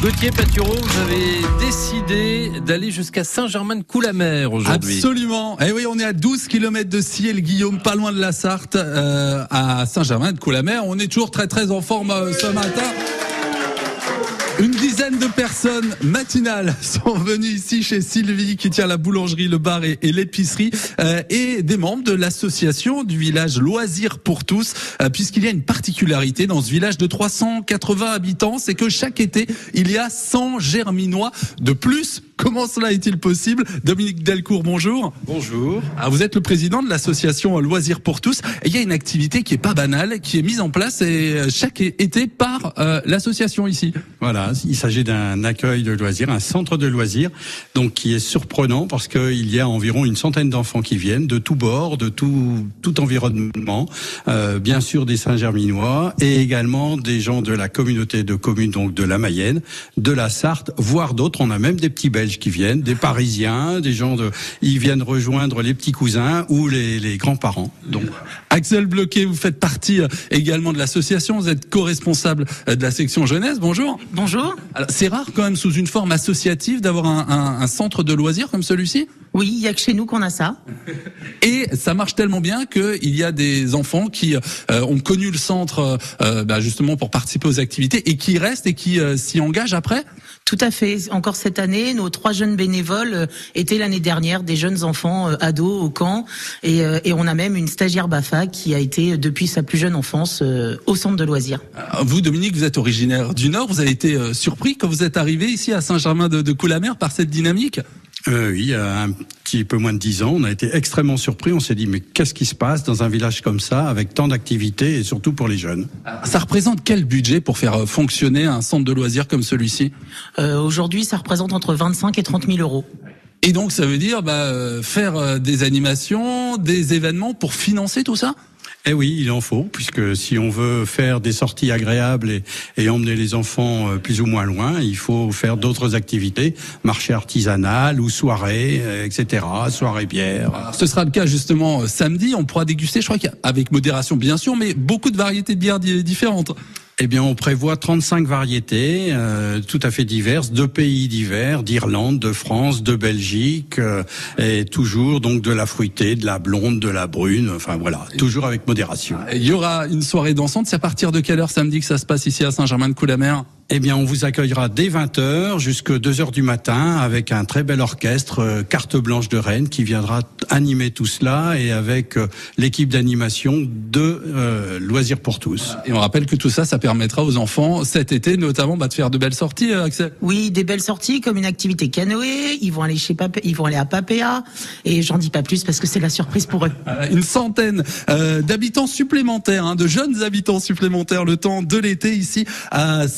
Gauthier Patureau, vous avez décidé d'aller jusqu'à Saint-Germain-de-Coulamer aujourd'hui. Absolument. Eh oui, on est à 12 km de Ciel, Guillaume, pas loin de la Sarthe, euh, à Saint-Germain-de-Coulamer. On est toujours très très en forme euh, ce matin. De personnes matinales sont venues ici chez Sylvie qui tient la boulangerie, le bar et, et l'épicerie euh, et des membres de l'association du village Loisirs pour tous euh, puisqu'il y a une particularité dans ce village de 380 habitants, c'est que chaque été, il y a 100 germinois de plus. Comment cela est-il possible? Dominique Delcourt, bonjour. Bonjour. Ah, vous êtes le président de l'association Loisirs pour tous et il y a une activité qui est pas banale, qui est mise en place et euh, chaque été par euh, l'association ici. Voilà, il s'agit d'un accueil de loisirs, un centre de loisirs, donc qui est surprenant parce qu'il y a environ une centaine d'enfants qui viennent de tous bords, de tout tout environnement, euh, bien sûr des Saint-Germinois et également des gens de la communauté de communes, donc de la Mayenne, de la Sarthe, voire d'autres. On a même des petits Belges qui viennent, des Parisiens, des gens de, ils viennent rejoindre les petits cousins ou les, les grands-parents. Donc Axel Bloquet, vous faites partie euh, également de l'association, vous êtes co-responsable euh, de la section jeunesse. Bonjour. Bonjour. Alors, C'est rare quand même sous une forme associative d'avoir un, un- un centre de loisirs comme celui-ci? Oui, il y a que chez nous qu'on a ça. Et ça marche tellement bien qu'il y a des enfants qui euh, ont connu le centre euh, bah, justement pour participer aux activités et qui restent et qui euh, s'y engagent après? Tout à fait. Encore cette année, nos trois jeunes bénévoles étaient l'année dernière des jeunes enfants ados au camp, et, et on a même une stagiaire Bafa qui a été depuis sa plus jeune enfance au centre de loisirs. Euh, Vous, Dominique, vous êtes originaire du Nord. Vous avez été surpris quand vous êtes arrivé ici à Saint-Germain de, de Coulamer par cette dynamique? Euh, oui, il y a un petit peu moins de dix ans, on a été extrêmement surpris. On s'est dit, mais qu'est-ce qui se passe dans un village comme ça, avec tant d'activités et surtout pour les jeunes? Ça représente quel budget pour faire euh, fonctionner un centre de loisirs comme celui-ci? Euh, Aujourd'hui, ça représente entre 25 et 30 000 euros. Et donc, ça veut dire bah, euh, faire euh, des animations, des événements pour financer tout ça? Eh oui, il en faut, puisque si on veut faire des sorties agréables et, emmener les enfants euh, plus ou moins loin, il faut faire d'autres activités, marché artisanal ou soirée, euh, etc., soirée bière. Ce sera le cas justement euh, samedi. On pourra déguster, je crois qu'avec modération bien sûr, mais beaucoup de variétés de bières di- différentes. Eh bien, on prévoit 35 variétés, euh, tout à fait diverses, de pays divers, d'Irlande, de France, de Belgique, euh, et toujours donc de la fruitée, de la blonde, de la brune, enfin voilà, toujours avec modération. Il y aura une soirée dansante. C'est à partir de quelle heure samedi que ça se passe ici à Saint-Germain-de-Coulamer Eh bien, on vous accueillera dès 20h jusqu'à 2h du matin avec un très bel orchestre, euh, Carte Blanche de Rennes, qui viendra animer tout cela et avec euh, l'équipe d'animation de euh, Loisirs pour tous. Et on rappelle que tout ça, ça permettra aux enfants cet été notamment bah, de faire de belles sorties, euh, Axel. Oui, des belles sorties comme une activité canoë. Ils vont aller chez Papé, ils vont aller à Papéa, et j'en dis pas plus parce que c'est la surprise pour eux. Une centaine euh, d'habitants supplémentaires, hein, de jeunes habitants supplémentaires le temps de l'été ici à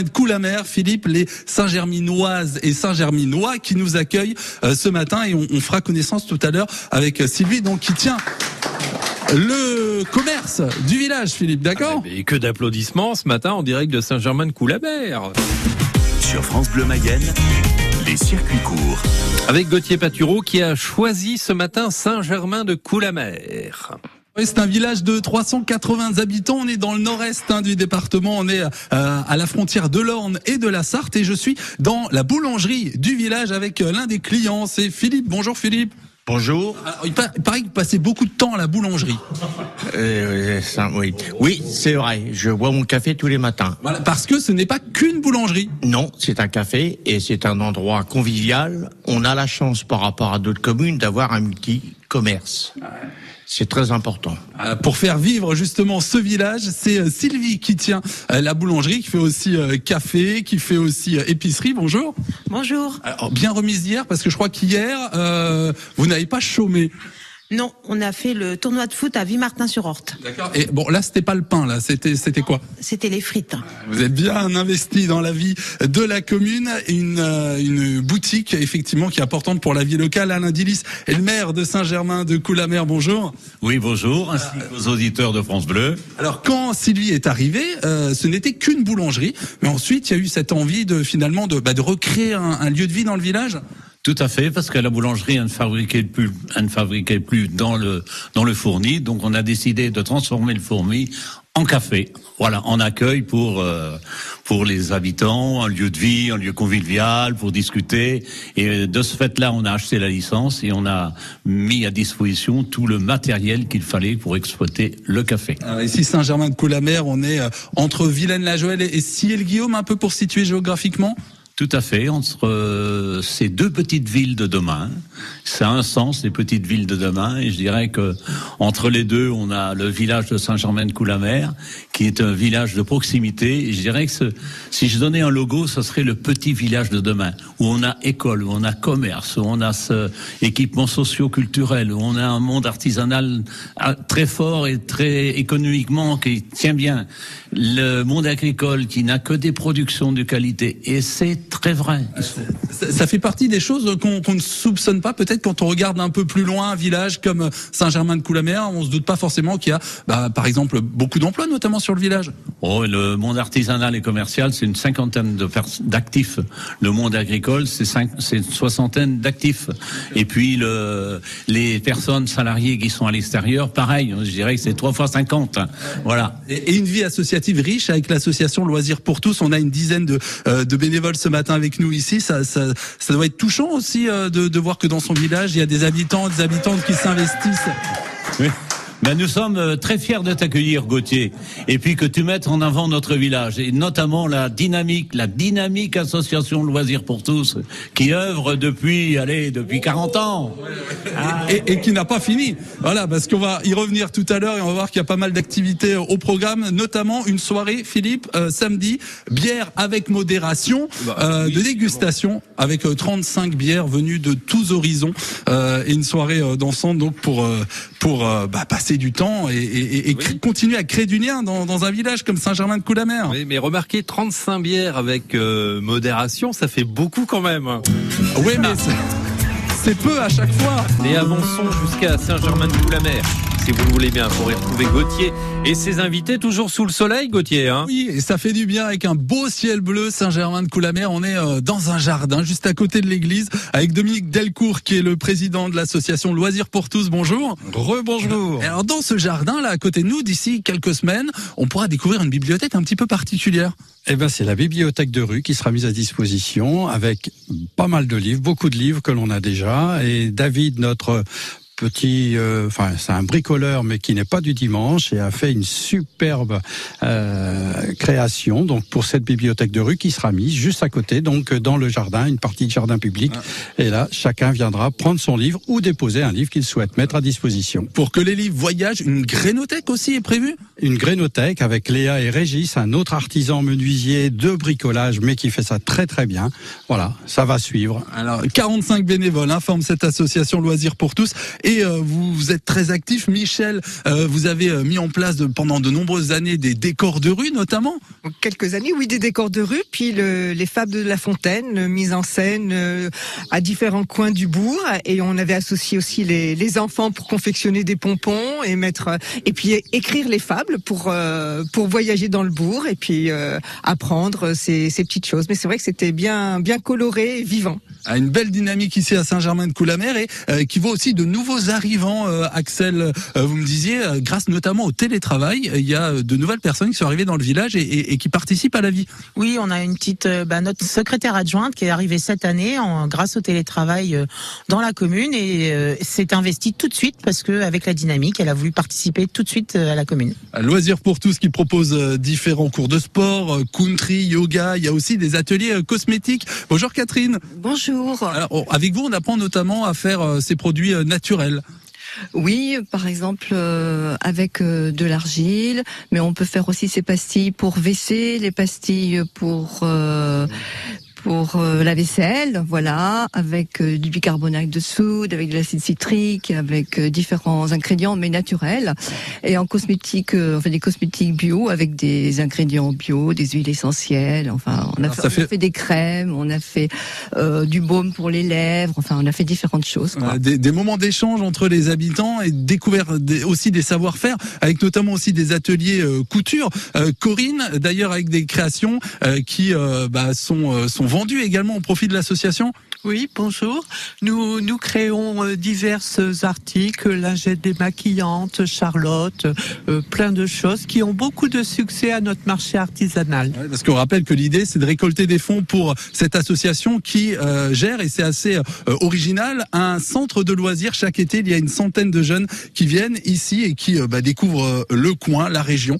Saint-Germain-de-Coulamer. Philippe, les Saint-Germinoises et Saint-Germinois qui nous accueillent euh, ce matin et on, on fera connaissance tout à l'heure avec euh, Sylvie, donc qui tient le commerce du village, Philippe, d'accord Et que d'applaudissements ce matin en direct de Saint-Germain-de-Coulamer. Sur France Bleu Mayenne, les circuits courts. Avec Gauthier Patureau qui a choisi ce matin Saint-Germain-de-Coulamer. Oui, c'est un village de 380 habitants. On est dans le nord-est hein, du département. On est euh, à la frontière de l'Orne et de la Sarthe. Et je suis dans la boulangerie du village avec euh, l'un des clients. C'est Philippe. Bonjour Philippe. Bonjour. Alors, il, pa- il paraît que vous passez beaucoup de temps à la boulangerie. Euh, oui, oui c'est vrai. Je bois mon café tous les matins. Voilà, parce que ce n'est pas qu'une boulangerie. Non, c'est un café et c'est un endroit convivial. On a la chance par rapport à d'autres communes d'avoir un multi-commerce. C'est très important. Euh, pour faire vivre justement ce village, c'est euh, Sylvie qui tient euh, la boulangerie, qui fait aussi euh, café, qui fait aussi euh, épicerie. Bonjour. Bonjour. Alors, bien remise hier parce que je crois qu'hier, euh, vous n'avez pas chômé. Non, on a fait le tournoi de foot à Vimartin-sur-Orte. D'accord. Et bon, là, c'était pas le pain, là. C'était, c'était quoi? C'était les frites. Vous êtes bien investi dans la vie de la commune. Une, euh, une boutique, effectivement, qui est importante pour la vie locale. Alain Dillis est le maire de Saint-Germain de Coulamer. Bonjour. Oui, bonjour, ainsi qu'aux auditeurs de France Bleu. Alors, quand Sylvie est arrivée, euh, ce n'était qu'une boulangerie. Mais ensuite, il y a eu cette envie de, finalement, de, bah, de recréer un, un lieu de vie dans le village. Tout à fait, parce que la boulangerie elle ne fabriquait plus, ne fabriquait plus dans le dans le fourni, donc on a décidé de transformer le fourni en café. Voilà, en accueil pour euh, pour les habitants, un lieu de vie, un lieu convivial pour discuter. Et de ce fait-là, on a acheté la licence et on a mis à disposition tout le matériel qu'il fallait pour exploiter le café. Alors ici, Saint-Germain-de-Coulamer, on est euh, entre Vilaine-la-Joëlle et Ciel-Guillaume, un peu pour situer géographiquement? Tout à fait, entre euh, ces deux petites villes de demain. Ça a un sens, les petites villes de demain. Et je dirais que entre les deux, on a le village de Saint-Germain-de-Coulamer, qui est un village de proximité. Je dirais que si je donnais un logo, ce serait le petit village de demain, où on a école, où on a commerce, où on a ce équipement socio-culturel, où on a un monde artisanal ah, très fort et très économiquement qui tient bien. Le monde agricole qui n'a que des productions de qualité. Et c'est très vrai. Ça, ça fait partie des choses qu'on ne soupçonne pas. Peut-être quand on regarde un peu plus loin un village comme Saint-Germain-de-Coulamer, on se doute pas forcément qu'il y a, bah, par exemple, beaucoup d'emplois, notamment sur le village. Oh, le monde artisanal et commercial, c'est une cinquantaine d'actifs. Le monde agricole, c'est cinq- c'est une soixantaine d'actifs. Et puis le, les personnes salariées qui sont à l'extérieur, pareil. Je dirais que c'est trois fois cinquante. Voilà. Et, et une vie associative riche avec l'association Loisirs pour tous. On a une dizaine de, euh, de bénévoles ce matin avec nous ici. Ça, ça, ça doit être touchant aussi euh, de, de voir que dans son village, il y a des habitants, des habitantes qui s'investissent. Oui. Ben, nous sommes euh, très fiers de t'accueillir, Gauthier, et puis que tu mettes en avant notre village, et notamment la dynamique, la dynamique association Loisirs pour tous, qui œuvre depuis, allez, depuis 40 ans. et, et qui n'a pas fini. Voilà, parce qu'on va y revenir tout à l'heure et on va voir qu'il y a pas mal d'activités au programme, notamment une soirée, Philippe, euh, samedi, bière avec modération, euh, de dégustation avec euh, 35 bières venues de tous horizons euh, et une soirée euh, dansante donc pour euh, pour euh, bah, passer du temps et, et- et cré- continuer à créer du lien dans, dans un village comme Saint-Germain-de-Coulamer. Oui, mais remarquez, 35 bières avec euh, modération, ça fait beaucoup quand même. Oui, mais c'est- c'est peu à chaque fois. Et avançons jusqu'à Saint-Germain-de-Coulamer, si vous le voulez bien, pour y retrouver Gauthier et ses invités, toujours sous le soleil, Gauthier. Hein Oui, et ça fait du bien avec un beau ciel bleu Saint-Germain-de-Coulamer. On est euh, dans un jardin juste à côté de l'église avec Dominique Delcourt qui est le président de l'association Loisirs pour tous. Bonjour. Rebonjour. Et alors dans ce jardin là à côté de nous d'ici quelques semaines, on pourra découvrir une bibliothèque un petit peu particulière. Eh ben, c'est la bibliothèque de rue qui sera mise à disposition avec pas mal de livres, beaucoup de livres que l'on a déjà. Et David, notre petit, euh, enfin c'est un bricoleur mais qui n'est pas du dimanche et a fait une superbe euh, création donc pour cette bibliothèque de rue qui sera mise juste à côté donc dans le jardin, une partie de jardin public. Et là, chacun viendra prendre son livre ou déposer un livre qu'il souhaite mettre à disposition. Pour que les livres voyagent, une grénothèque aussi est prévue? Une grénothèque avec Léa et Régis, un autre artisan menuisier de bricolage, mais qui fait ça très très bien. Voilà, ça va suivre. Alors 45 bénévoles hein, forment cette association Loisirs pour tous et euh, vous, êtes très actifs. Michel, euh, vous avez euh, mis en place pendant de nombreuses années des décors de rue notamment. quelques années, oui, des décors de rue, puis le- les fables de La Fontaine, mise en scène à différents coins du bourg, et on avait associé aussi les, enfants pour confectionner des pompons et mettre, et puis écrire les fables pour pour voyager dans le bourg et puis apprendre ces, ces petites choses. Mais c'est vrai que c'était bien bien coloré et vivant. À une belle dynamique ici à Saint-Germain-de-Coulamer et euh, qui voit aussi de nouveaux arrivants. euh, Axel, euh, vous me disiez, euh, grâce notamment au télétravail, il y a de nouvelles personnes qui sont arrivées dans le village et, et- et qui participent à la vie. Oui, on a une petite, euh, bah, notre secrétaire adjointe qui est arrivée cette année en, grâce au télétravail euh, dans la commune et euh, s'est investie tout de suite parce que avec la dynamique, elle a voulu participer tout de suite euh, à la commune. Loisirs pour tous qui propose euh, différents cours de sport, euh, country, yoga. Il y a aussi des ateliers euh, cosmétiques. Bonjour Catherine. Bonjour. Alors, on- avec vous, on apprend notamment à faire euh, ces produits euh, naturels. Oui, par exemple euh, avec euh, de l'argile, mais on peut faire aussi ces pastilles pour WC, les pastilles pour euh, pour euh, la vaisselle, voilà, avec euh, du bicarbonate de soude, avec de l'acide citrique, avec euh, différents ingrédients mais naturels. Et en cosmétique, euh, on fait des cosmétiques bio avec des ingrédients bio, des huiles essentielles. Enfin, on a, fait, on a fait- des crèmes, on a fait euh, du baume pour les lèvres. Enfin, on a fait différentes choses. Quoi. Des, des moments d'échange entre les habitants et découvert des- aussi des savoir-faire, avec notamment aussi des ateliers euh, couture. Euh, Corinne, d'ailleurs, avec des créations euh, qui euh, bah, sont, euh, sont vendues également au profit de l'association. Oui, bonjour. Nous, nous créons euh, divers articles, lingettes démaquillantes, Charlotte, euh, plein de choses qui ont beaucoup de succès à notre marché artisanal. Ouais, Parce qu'on rappelle que l'idée, c'est de récolter des fonds pour cette association qui euh, gère, et c'est assez euh, original, un centre de loisirs. Chaque été, il y a une centaine de jeunes qui viennent ici et qui bah, découvrent le coin, la région.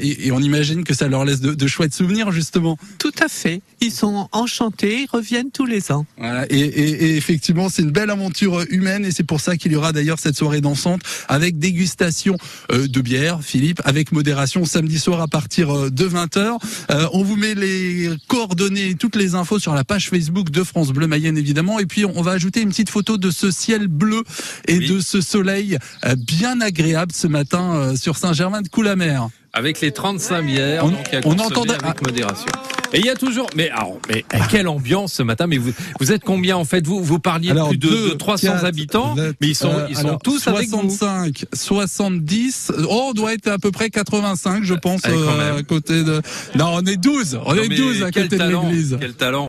Et, et on imagine que ça leur laisse de, de chouettes souvenirs, justement. Tout à fait. Ils sont enchantés, ils reviennent tous les ans. Voilà, et, et- et effectivement, c'est une belle aventure humaine et c'est pour ça qu'il y aura d'ailleurs cette soirée dansante avec dégustation euh, de bière, Philippe, avec modération samedi soir à partir euh, de 20h. on vous met les coordonnées, toutes les infos sur la page Facebook de France Bleu Mayenne évidemment et puis on va ajouter une petite photo de ce ciel bleu et Oui. de ce soleil euh, bien agréable ce matin euh, sur Saint-Germain de Coulamer. Avec les 35 bières, On- donc on entendait- avec modération. Et il y a toujours, mais alors, mais quelle ambiance ce matin Mais vous, vous êtes combien en fait? Vous, vous parliez de Alors, plus de, deux, de 300 quatre, habitants, mais ils sont, euh, ils sont alors, tous avec vous. 65, 70. Oh, on doit être à peu près 85, je pense, Eh, euh, à côté de. Non, on est 12. On Non, est mais 12 à côté de talent, l'église. Quel talent